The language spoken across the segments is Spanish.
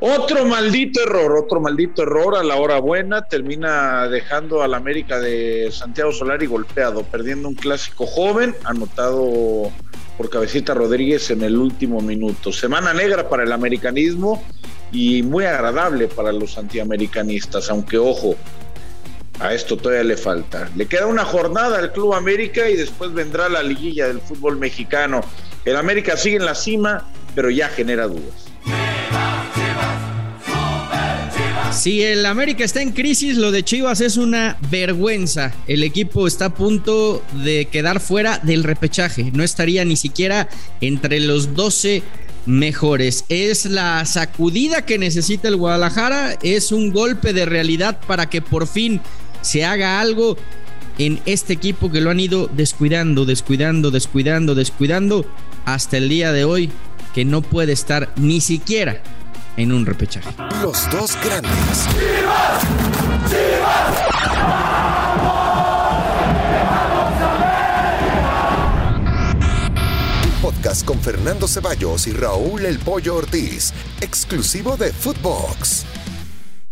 Otro maldito error, otro maldito error a la hora buena, termina dejando al América de Santiago Solari golpeado, perdiendo un clásico joven, anotado por Cabecita Rodríguez en el último minuto. Semana negra para el americanismo y muy agradable para los antiamericanistas, aunque ojo, a esto todavía le falta. Le queda una jornada al Club América y después vendrá la liguilla del fútbol mexicano. El América sigue en la cima, pero ya genera dudas. Si el América está en crisis, lo de Chivas es una vergüenza. El equipo está a punto de quedar fuera del repechaje. No estaría ni siquiera entre los 12 mejores. Es la sacudida que necesita el Guadalajara. Es un golpe de realidad para que por fin se haga algo en este equipo que lo han ido descuidando, descuidando, descuidando, descuidando hasta el día de hoy que no puede estar ni siquiera en un repechaje. Los dos grandes. podcast con Fernando Ceballos y Raúl El Pollo Ortiz, exclusivo de Footbox.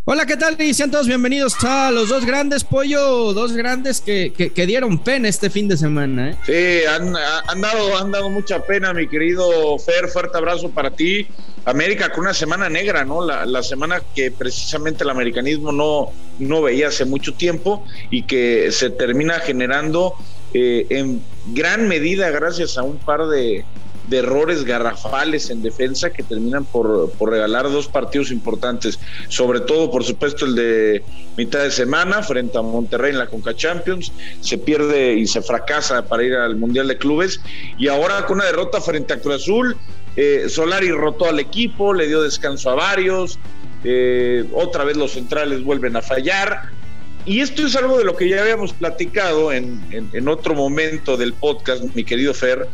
Hola, ¿qué tal? Y sean todos bienvenidos a los dos grandes pollo, dos grandes que, dieron pena este fin de semana. ¿eh? Sí, han, dado, han dado mucha pena, mi querido Fer. Fuerte abrazo para ti. América con una semana negra, ¿no? La, semana que precisamente el americanismo no, no veía hace mucho tiempo y que se termina generando eh, en gran medida gracias a un par de, de errores garrafales en defensa que terminan por, regalar dos partidos importantes, sobre todo por supuesto el de mitad de semana frente a Monterrey en la Conca Champions, se pierde y se fracasa para ir al Mundial de Clubes. Y ahora con una derrota frente a Cruz Azul, eh, Solari rotó al equipo, le dio descanso a varios, eh, otra vez los centrales vuelven a fallar. Y esto es algo de lo que ya habíamos platicado en, en otro momento del podcast, mi querido Fer,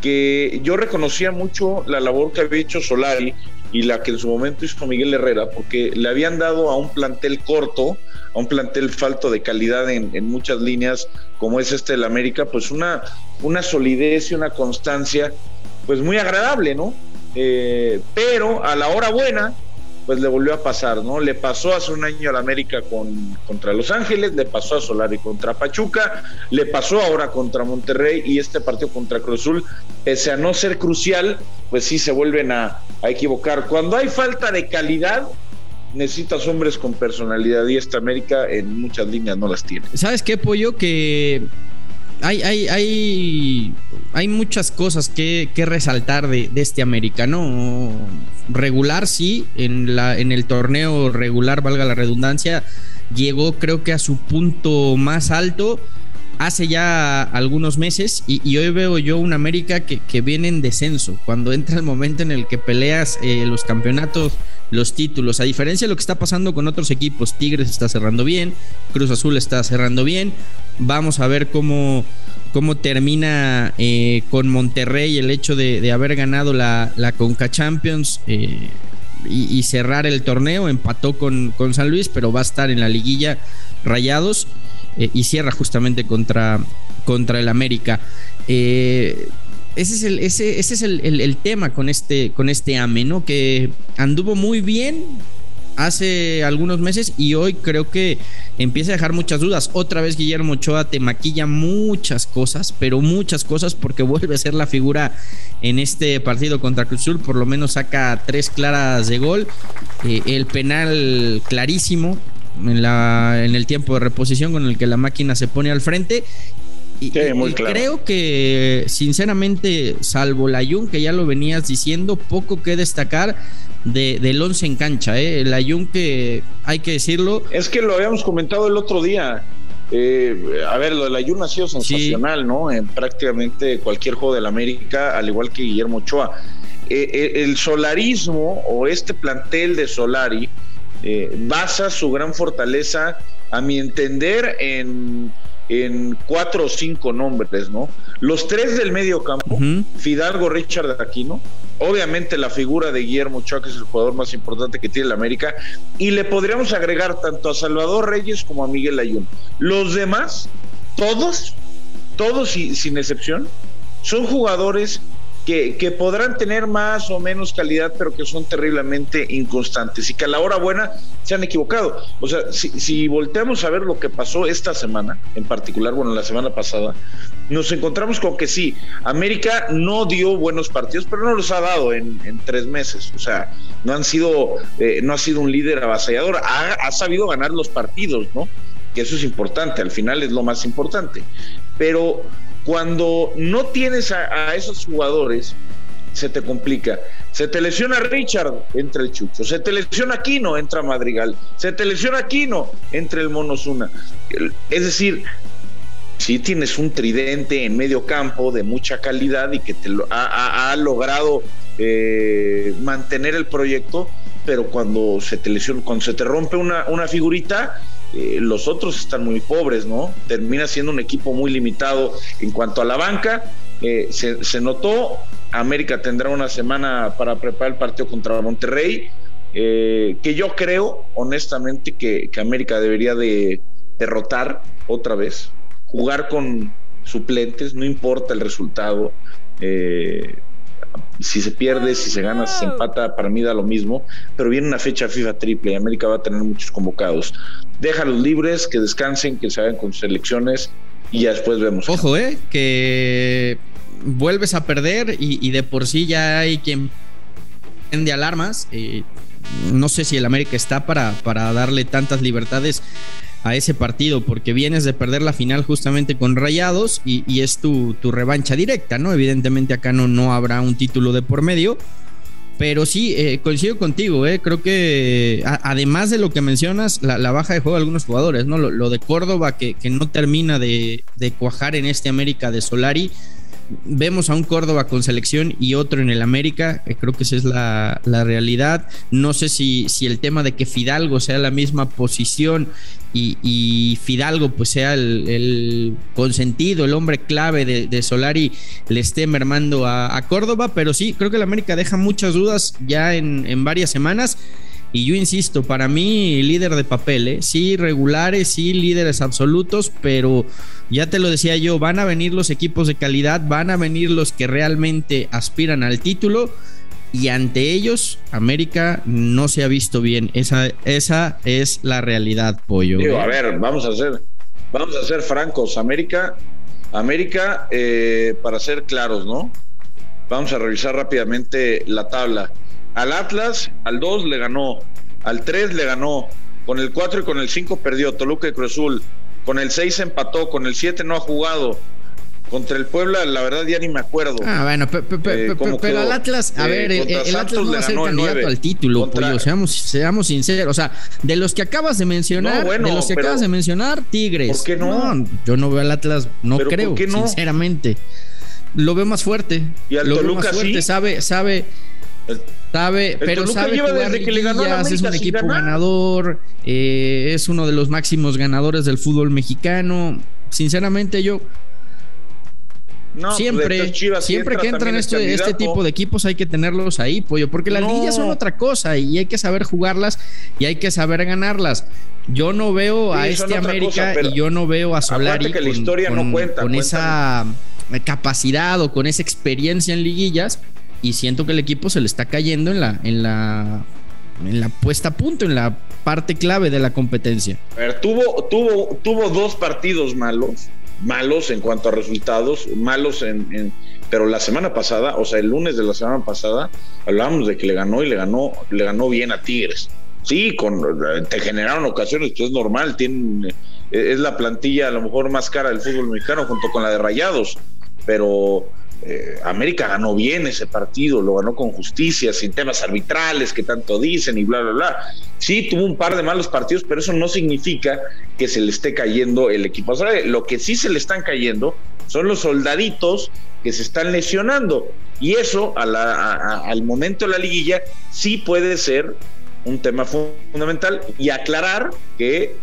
que yo reconocía mucho la labor que había hecho Solari y la que en su momento hizo Miguel Herrera, porque le habían dado a un plantel corto, a un plantel falto de calidad en, muchas líneas, como es este del América, pues una, una solidez y una constancia, pues muy agradable, ¿no? Eh, pero a la hora buena, pues le volvió a pasar, ¿no? Le pasó hace un año al América con, contra Los Ángeles, le pasó a Solari contra Pachuca, le pasó ahora contra Monterrey y este partido contra Cruz Azul, pese a no ser crucial, pues sí se vuelven a, a equivocar. Cuando hay falta de calidad, necesitas hombres con personalidad y esta América en muchas líneas no las tiene. ¿Sabes qué, Pollo? Que hay, hay, hay, muchas cosas que, resaltar de, este americano. Regular, sí, en, la, en el torneo regular, valga la redundancia, llegó creo que a su punto más alto hace ya algunos meses y, hoy veo yo un América que, viene en descenso. Cuando entra el momento en el que peleas eh, los campeonatos, los títulos, a diferencia de lo que está pasando con otros equipos, Tigres está cerrando bien, Cruz Azul está cerrando bien. Vamos a ver cómo, cómo termina eh, con Monterrey el hecho de, haber ganado la, la Conca Champions. Eh, y, cerrar el torneo, empató con, con San Luis, pero va a estar en la liguilla Rayados eh, y cierra justamente contra, contra el América. Ese es, el, ese, ese es el, tema con este, con este AME, ¿no? Que anduvo muy bien hace algunos meses y hoy creo que empieza a dejar muchas dudas. Otra vez Guillermo Ochoa te maquilla muchas cosas, pero muchas cosas porque vuelve a ser la figura en este partido contra Cruz Azul. Por lo menos saca tres claras de gol. Eh, el penal clarísimo en, la, en el tiempo de reposición con el que la máquina se pone al frente. Y, creo que, sinceramente, salvo la Jun, que ya lo venías diciendo, poco que destacar de, del 11 en cancha. ¿eh? La Jun, que hay que decirlo. Es que lo habíamos comentado el otro día. Eh, a ver, lo de la Jun ha sido sensacional, ¿no? En prácticamente cualquier juego del América, al igual que Guillermo Ochoa. Eh, eh, el solarismo o este plantel de Solari eh, basa su gran fortaleza, a mi entender, en, cuatro o cinco nombres, ¿no? Los tres del medio campo, Fidalgo, Richard Aquino, obviamente la figura de Guillermo Ochoa, que es el jugador más importante que tiene la América, y le podríamos agregar tanto a Salvador Reyes como a Miguel Ayun. Los demás, todos, todos sin excepción, son jugadores que, podrán tener más o menos calidad, pero que son terriblemente inconstantes y que a la hora buena se han equivocado. O sea, si, si volteamos a ver lo que pasó esta semana, en particular, bueno, la semana pasada, nos encontramos con que sí, América no dio buenos partidos, pero no los ha dado en, tres meses. O sea, no han sido, eh, no ha sido un líder avasallador, ha, sabido ganar los partidos, ¿no? Que eso es importante, al final es lo más importante. Pero cuando no tienes a, esos jugadores, se te complica. Se te lesiona Richard, entra el Chucho. Se te lesiona Aquino, entra Madrigal. Se te lesiona Aquino, entra el Monosuna. Es decir, si tienes un tridente en medio campo de mucha calidad y que te lo, ha, logrado eh, mantener el proyecto, pero cuando se te lesiona, cuando se te rompe una, una figurita, eh, los otros están muy pobres, ¿no? Termina siendo un equipo muy limitado en cuanto a la banca. Eh, se, notó, América tendrá una semana para preparar el partido contra Monterrey, que yo creo, honestamente, que, América debería de derrotar otra vez, jugar con suplentes, no importa el resultado si se pierde, si se gana, si se empata, para mí da lo mismo, pero viene una fecha FIFA triple y América va a tener muchos convocados. Déjalos libres, que descansen, que se hagan con sus elecciones y ya después vemos. Ojo, eh, que vuelves a perder y, de por sí ya hay quien de alarmas. Eh, no sé si el América está para, para darle tantas libertades a ese partido, porque vienes de perder la final justamente con Rayados y, es tu, revancha directa, ¿no? Evidentemente acá no, no habrá un título de por medio. Pero sí, eh, coincido contigo, eh, creo que además de lo que mencionas, la, baja de juego de algunos jugadores, ¿no? Lo, de Córdoba que, que no termina de, de, cuajar en este América de Solari, vemos a un Córdoba con selección y otro en el América, eh, creo que esa es la, realidad. No sé si, si, el tema de que Fidalgo sea la misma posición y, Fidalgo pues sea el, consentido, el hombre clave de, Solari, le esté mermando a, Córdoba, pero sí, creo que el América deja muchas dudas ya en, en varias semanas. Y yo insisto, para mí líder de papel, ¿eh? sí regulares, sí líderes absolutos, pero ya te lo decía yo, van a venir los equipos de calidad, van a venir los que realmente aspiran al título y ante ellos América no se ha visto bien. Esa, esa es la realidad, pollo. ¿eh? a ver, vamos a ser, vamos a ser francos. América, América, eh, para ser claros, ¿no? Vamos a revisar rápidamente la tabla. Al Atlas, al 2 le ganó, al 3 le ganó, con el 4 y con el 5 perdió Toluca y Cruzul, con el 6 empató, con el 7 no ha jugado. Contra el Puebla, la verdad ya ni me acuerdo. Ah, bueno, eh, pero al Atlas, a eh, ver, el, Atlas no va a ser candidato al título, seamos, seamos sinceros. O sea, de los que acabas de mencionar, de los que acabas de mencionar, Tigres. ¿Por qué no? yo no veo al Atlas, no creo, sinceramente. Lo veo más fuerte. Y al lo Toluca veo más fuerte, sabe, sabe. Sabe, pero sabe jugar desde que le ganó es un equipo ganador, eh, es uno de los máximos ganadores del fútbol mexicano. Sinceramente, yo siempre, siempre que entran este, este tipo de equipos hay que tenerlos ahí, pollo, porque las no. son otra cosa y hay que saber jugarlas y hay que saber ganarlas. Yo no veo a este América y yo no veo a Solari que la historia no cuenta, con esa capacidad o con esa experiencia en liguillas y siento que el equipo se le está cayendo en la, en la, en la puesta a punto, en la parte clave de la competencia. A ver, tuvo, tuvo, tuvo dos partidos malos, malos en cuanto a resultados, malos en, pero la semana pasada, o sea, el lunes de la semana pasada, hablábamos de que le ganó y le ganó, le ganó bien a Tigres. Sí, con, te generaron ocasiones, esto es normal, tienen, es la plantilla a lo mejor más cara del fútbol mexicano junto con la de Rayados, pero eh, América ganó bien ese partido, lo ganó con justicia, sin temas arbitrales que tanto dicen y bla, bla, bla. Sí, tuvo un par de malos partidos, pero eso no significa que se le esté cayendo el equipo. lo que sí se le están cayendo son los soldaditos que se están lesionando. Y eso, al momento de la liguilla, sí puede ser un tema fundamental. Y aclarar que,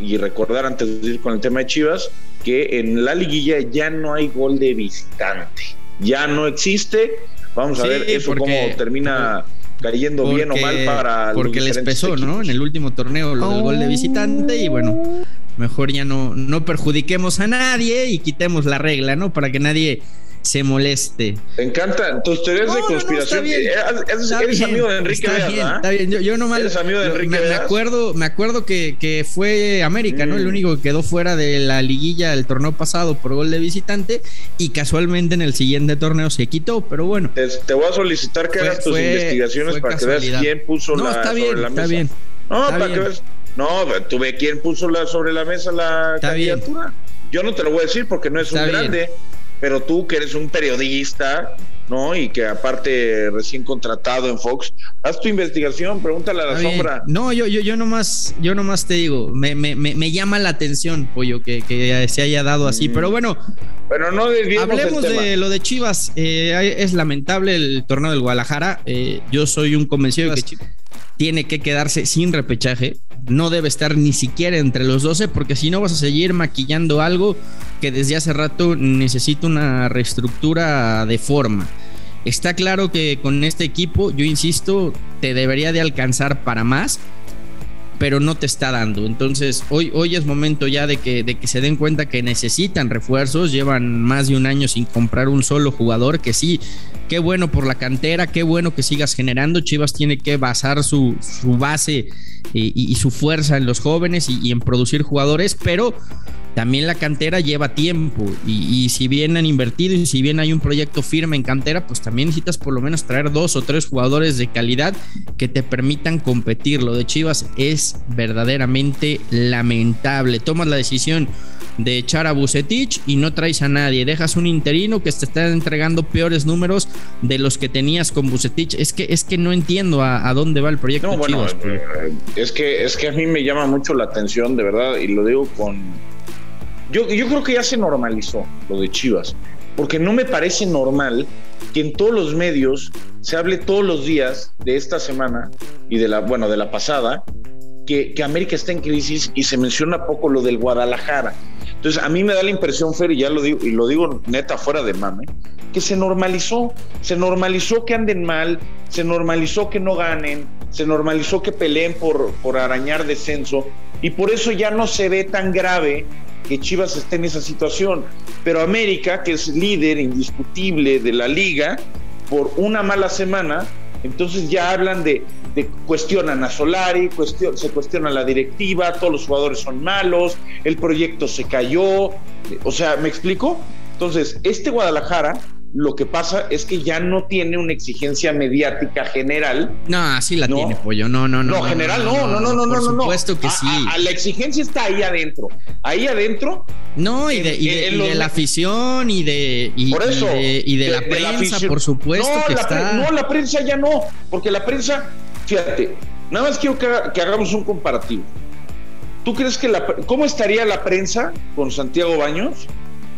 y recordar antes de ir con el tema de Chivas, que en la liguilla ya no hay gol de visitante. Ya no existe. Vamos a ver eso cómo termina cayendo bien o mal para porque les pesó, ¿no? En el último torneo lo del gol de visitante y bueno, mejor ya no no perjudiquemos a nadie y quitemos la regla, ¿no? Para que nadie se moleste. Te encantan tus teorías de conspiración. Eh, eres, amigo de Enrique está bien, está bien. Yo, yo nomás eres amigo de Enrique me, me, acuerdo, me acuerdo que, que fue América, ¿no? El mm. único que quedó fuera de la liguilla del torneo pasado por gol de visitante y casualmente en el siguiente torneo se quitó, pero bueno. Te, voy a solicitar que hagas tus investigaciones para que veas quién puso no, la está bien, la está mesa. Bien, no, para que veas. No, tú ve quién puso la, sobre la mesa la está candidatura. Bien. Yo no te lo voy a decir porque no es un grande pero tú que eres un periodista, ¿no? Y que aparte recién contratado en Fox, haz tu investigación, pregúntale a la sombra. No, yo, yo, yo nomás, yo nomás te digo, me, me, me llama la atención, pollo, que, que se haya dado así, pero bueno. Pero no Hablemos de lo de Chivas. Eh, es lamentable el torneo del Guadalajara. Eh, yo soy un convencido de que Chivas tiene que quedarse sin repechaje. No debe estar ni siquiera entre los 12 porque si no vas a seguir maquillando algo que desde hace rato necesita una reestructura de forma. Está claro que con este equipo, yo insisto, te debería de alcanzar para más, pero no te está dando. Entonces, hoy, hoy es momento ya de que, de que se den cuenta que necesitan refuerzos. Llevan más de un año sin comprar un solo jugador, que sí, qué bueno por la cantera, qué bueno que sigas generando. Chivas tiene que basar su, su base y, su fuerza en los jóvenes y, en producir jugadores, pero también la cantera lleva tiempo y, si bien han invertido y si bien hay un proyecto firme en cantera, pues también necesitas por lo menos traer dos o tres jugadores de calidad que te permitan competir. Lo de Chivas es verdaderamente lamentable. Tomas la decisión de echar a Bucetich y no traes a nadie. Dejas un interino que te está entregando peores números de los que tenías con Bucetich. Es que, es que no entiendo a, dónde va el proyecto. No, bueno, Chivas, eh, es que, es que a mí me llama mucho la atención, de verdad, y lo digo con yo, creo que ya se normalizó lo de Chivas, porque no me parece normal que en todos los medios se hable todos los días de esta semana y de la, bueno, de la pasada, que, América está en crisis y se menciona poco lo del Guadalajara. Entonces, a mí me da la impresión, Fer, y ya lo digo, y lo digo neta fuera de mame, que se normalizó, se normalizó que anden mal, se normalizó que no ganen, se normalizó que peleen por, por arañar descenso, y por eso ya no se ve tan grave que Chivas esté en esa situación. Pero América, que es líder indiscutible de la liga, por una mala semana, entonces ya hablan de, de cuestionan a Solari, se cuestiona la directiva, todos los jugadores son malos, el proyecto se cayó, o sea, ¿me explico? Entonces, este Guadalajara lo que pasa es que ya no tiene una exigencia mediática general. No, así la tiene, pollo. No, no, no. No, general, no, no, no, no, no. Por supuesto que sí. la exigencia está ahí adentro. Ahí adentro. No, y de, y de, la afición y de. Y, por eso. Y de, la prensa, por supuesto no, que está. No, la prensa ya no. Porque la prensa, fíjate, nada más quiero que, que hagamos un comparativo. ¿Tú crees que la. ¿Cómo estaría la prensa con Santiago Baños?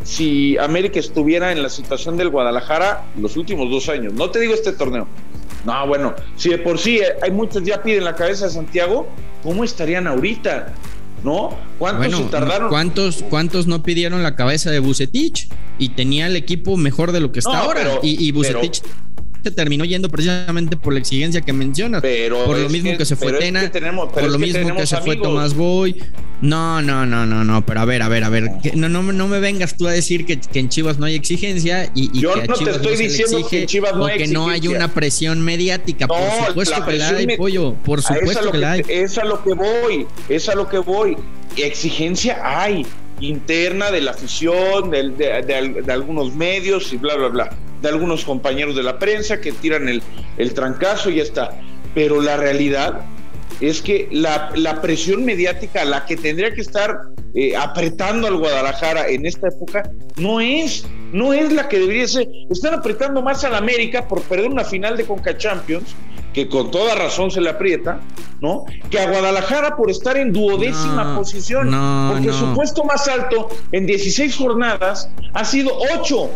si América estuviera en la situación del Guadalajara los últimos dos años. No te digo este torneo. No, bueno, si de por sí hay muchos ya piden la cabeza de Santiago, ¿cómo estarían ahorita? ¿No? ¿Cuántos se tardaron? ¿cuántos, ¿Cuántos no pidieron la cabeza de Bucetich? Y tenía el equipo mejor de lo que está ahora. y, y Bucetich terminó yendo precisamente por la exigencia que mencionas. Pero por lo mismo que, se fue Tena, por lo mismo que, se fue Tomás Boy. No, no, no, no, no, pero a ver, a ver, a ver, no, no, no me vengas tú a decir que, en Chivas no hay exigencia y, y Yo que no te estoy diciendo que en Chivas no hay que no hay una presión mediática. por supuesto que la hay, pollo, por supuesto que, la hay. Es a lo que voy, es a lo que voy. Exigencia hay interna de la afición, de, de, algunos medios y bla, bla, bla de algunos compañeros de la prensa que tiran el, el trancazo y ya está. Pero la realidad es que la, la presión mediática, la que tendría que estar eh, apretando al Guadalajara en esta época, no es, no es la que debería ser. Están apretando más al América por perder una final de Conca Champions, que con toda razón se le aprieta, ¿no? Que a Guadalajara por estar en duodécima posición, porque su puesto más alto en 16 jornadas ha sido 8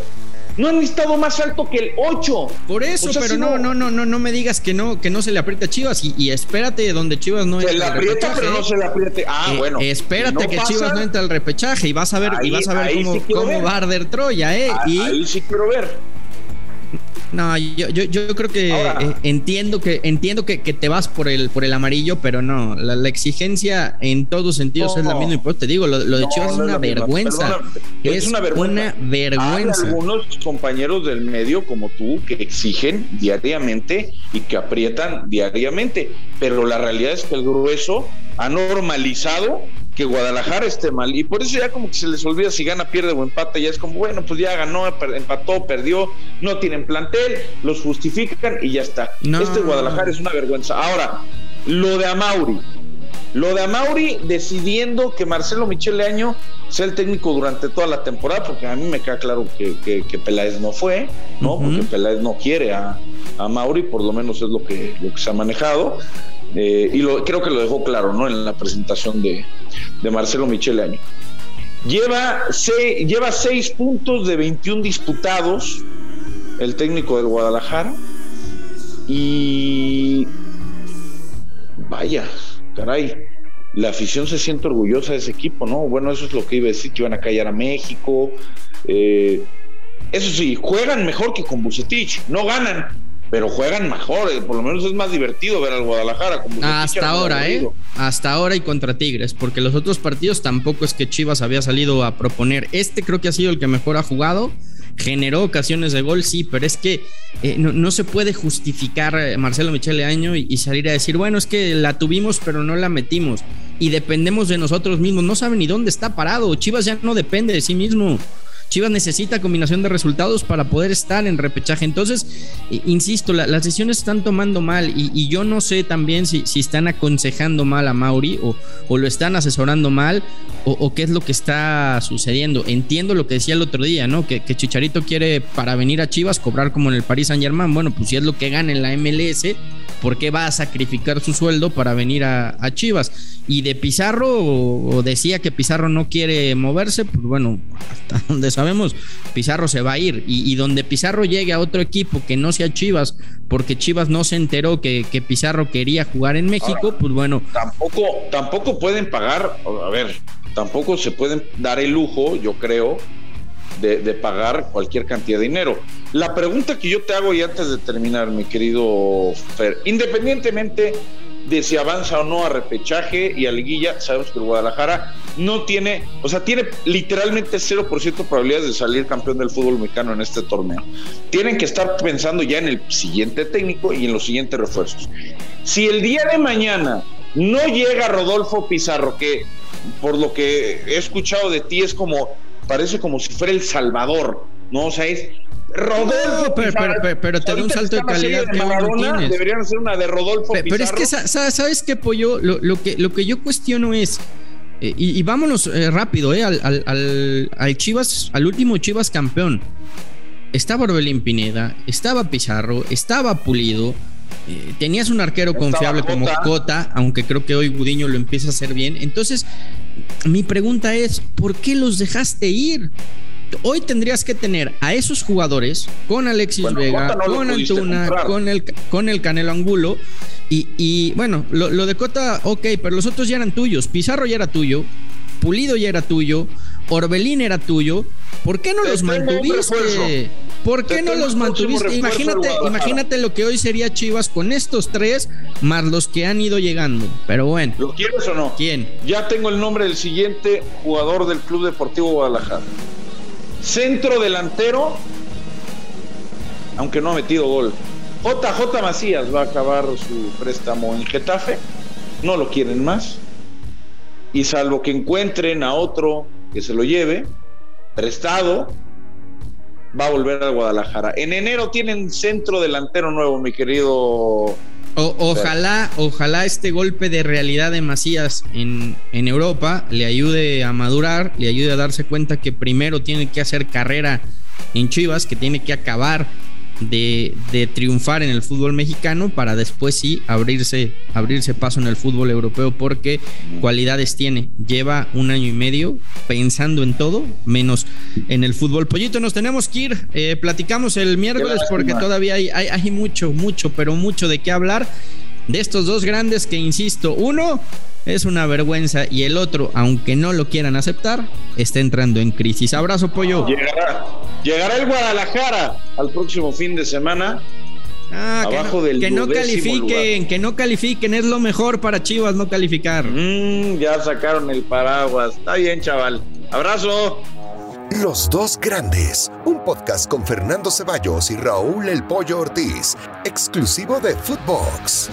no han estado más alto que el 8. Por eso, pero no, no, no, no, no me digas que no, que no se le aprieta a Chivas y, espérate donde Chivas no Se le aprieta, pero no se le apriete. Ah, eh, bueno. Espérate que Chivas no entre al repechaje y vas a ver, y vas a ver cómo, cómo va a arder Troya, eh. Ahí, sí quiero ver. No, yo, yo, yo creo que eh, entiendo que entiendo que, que, te vas por el por el amarillo, pero no, la, exigencia en todos sentidos es la misma. Y pues te digo, lo, de Chivas es, una vergüenza. es, una vergüenza. Hay algunos compañeros del medio como tú que exigen diariamente y que aprietan diariamente, pero la realidad es que el grueso ha normalizado que Guadalajara esté mal. Y por eso ya como que se les olvida si gana, pierde o empata. Ya es como, bueno, pues ya ganó, empató, perdió, no tienen plantel, los justifican y ya está. Este Guadalajara es una vergüenza. Ahora, lo de Amauri. Lo de Amauri decidiendo que Marcelo Michele Año sea el técnico durante toda la temporada, porque a mí me queda claro que, que, Peláez no fue, ¿no? Porque Peláez no quiere a, a Mauri, por lo menos es lo que, lo que se ha manejado. Eh, y lo, creo que lo dejó claro ¿no? en la presentación de, Marcelo Michele Año. Lleva, lleva seis puntos de 21 disputados el técnico del Guadalajara. Y vaya, caray, la afición se siente orgullosa de ese equipo, ¿no? Bueno, eso es lo que iba a decir, que iban a callar a México. Eh, eso sí, juegan mejor que con Bucetich, no ganan, pero juegan mejor, eh, por lo menos es más divertido ver al Guadalajara. Como Hasta ahora, ¿eh? Hasta ahora y contra Tigres, porque los otros partidos tampoco es que Chivas había salido a proponer. Este creo que ha sido el que mejor ha jugado. Generó ocasiones de gol, sí, pero es que eh, no, se puede justificar eh, Marcelo Michele Año y, y salir a decir, bueno, es que la tuvimos, pero no la metimos. Y dependemos de nosotros mismos. No saben ni dónde está parado. Chivas ya no depende de sí mismo. Chivas necesita combinación de resultados para poder estar en repechaje. Entonces, insisto, las decisiones están tomando mal y, yo no sé también si, si, están aconsejando mal a Mauri o, o lo están asesorando mal o, qué es lo que está sucediendo. Entiendo lo que decía el otro día, ¿no? Que, que, Chicharito quiere para venir a Chivas cobrar como en el Paris Saint Germain. Bueno, pues si es lo que gana en la MLS, ¿por qué va a sacrificar su sueldo para venir a, a Chivas? Y de Pizarro, o decía que Pizarro no quiere moverse, pues bueno, hasta donde sabemos, Pizarro se va a ir. Y, donde Pizarro llegue a otro equipo que no sea Chivas, porque Chivas no se enteró que, Pizarro quería jugar en México, pues bueno. Tampoco, tampoco pueden pagar, a ver, tampoco se pueden dar el lujo, yo creo, de, de, pagar cualquier cantidad de dinero. La pregunta que yo te hago y antes de terminar, mi querido Fer, independientemente de si avanza o no a repechaje y a liguilla. Sabemos que el Guadalajara no tiene, o sea, tiene literalmente 0% probabilidades de salir campeón del fútbol mexicano en este torneo. Tienen que estar pensando ya en el siguiente técnico y en los siguientes refuerzos. Si el día de mañana no llega Rodolfo Pizarro, que por lo que he escuchado de ti es como, parece como si fuera el Salvador, ¿no? O sea, es Rodolfo pero, pero, te da un salto de calidad que no tienes. Deberían hacer una de Rodolfo Pero, pero es que, ¿sabes qué, Pollo? Lo, que, lo que yo cuestiono es... Eh, y, vámonos eh, rápido, eh, al, al, al, Chivas, al último Chivas campeón. Estaba Orbelín Pineda, estaba Pizarro, estaba Pulido, eh, tenías un arquero confiable como Cota, aunque creo que hoy Gudiño lo empieza a hacer bien. Entonces, mi pregunta es, ¿por qué los dejaste ir? Hoy tendrías que tener a esos jugadores con Alexis Vega, con Antuna, con el, con el Canelo Angulo. Y, bueno, lo, de Cota, ok, pero los otros ya eran tuyos. Pizarro ya era tuyo, Pulido ya era tuyo, Orbelín era tuyo. ¿Por qué no los mantuviste? ¿Por qué no los mantuviste? Imagínate, imagínate lo que hoy sería Chivas con estos tres más los que han ido llegando. Pero bueno. ¿Lo quieres o no? ¿Quién? Ya tengo el nombre del siguiente jugador del Club Deportivo Guadalajara. Centro delantero, aunque no ha metido gol. JJ Macías va a acabar su préstamo en Getafe. No lo quieren más. Y salvo que encuentren a otro que se lo lleve, prestado, va a volver al Guadalajara. En enero tienen centro delantero nuevo, mi querido ojalá, ojalá este golpe de realidad de Macías en, en, Europa le ayude a madurar, le ayude a darse cuenta que primero tiene que hacer carrera en Chivas, que tiene que acabar de, triunfar en el fútbol mexicano para después sí abrirse, abrirse paso en el fútbol europeo porque cualidades tiene. Lleva un año y medio pensando en todo, menos en el fútbol. Pollito, nos tenemos que ir. Eh, platicamos el miércoles porque todavía hay, hay, hay mucho, mucho, pero mucho de qué hablar de estos dos grandes que, insisto, uno es una vergüenza y el otro, aunque no lo quieran aceptar, está entrando en crisis. Abrazo, pollo. Llegará, llegará el Guadalajara al próximo fin de semana. Ah, abajo que no, que no califiquen, que no califiquen, es lo mejor para Chivas no calificar. Mm, ya sacaron el paraguas. Está bien, chaval. Abrazo. Los dos grandes, un podcast con Fernando Ceballos y Raúl El Pollo Ortiz, exclusivo de Footbox.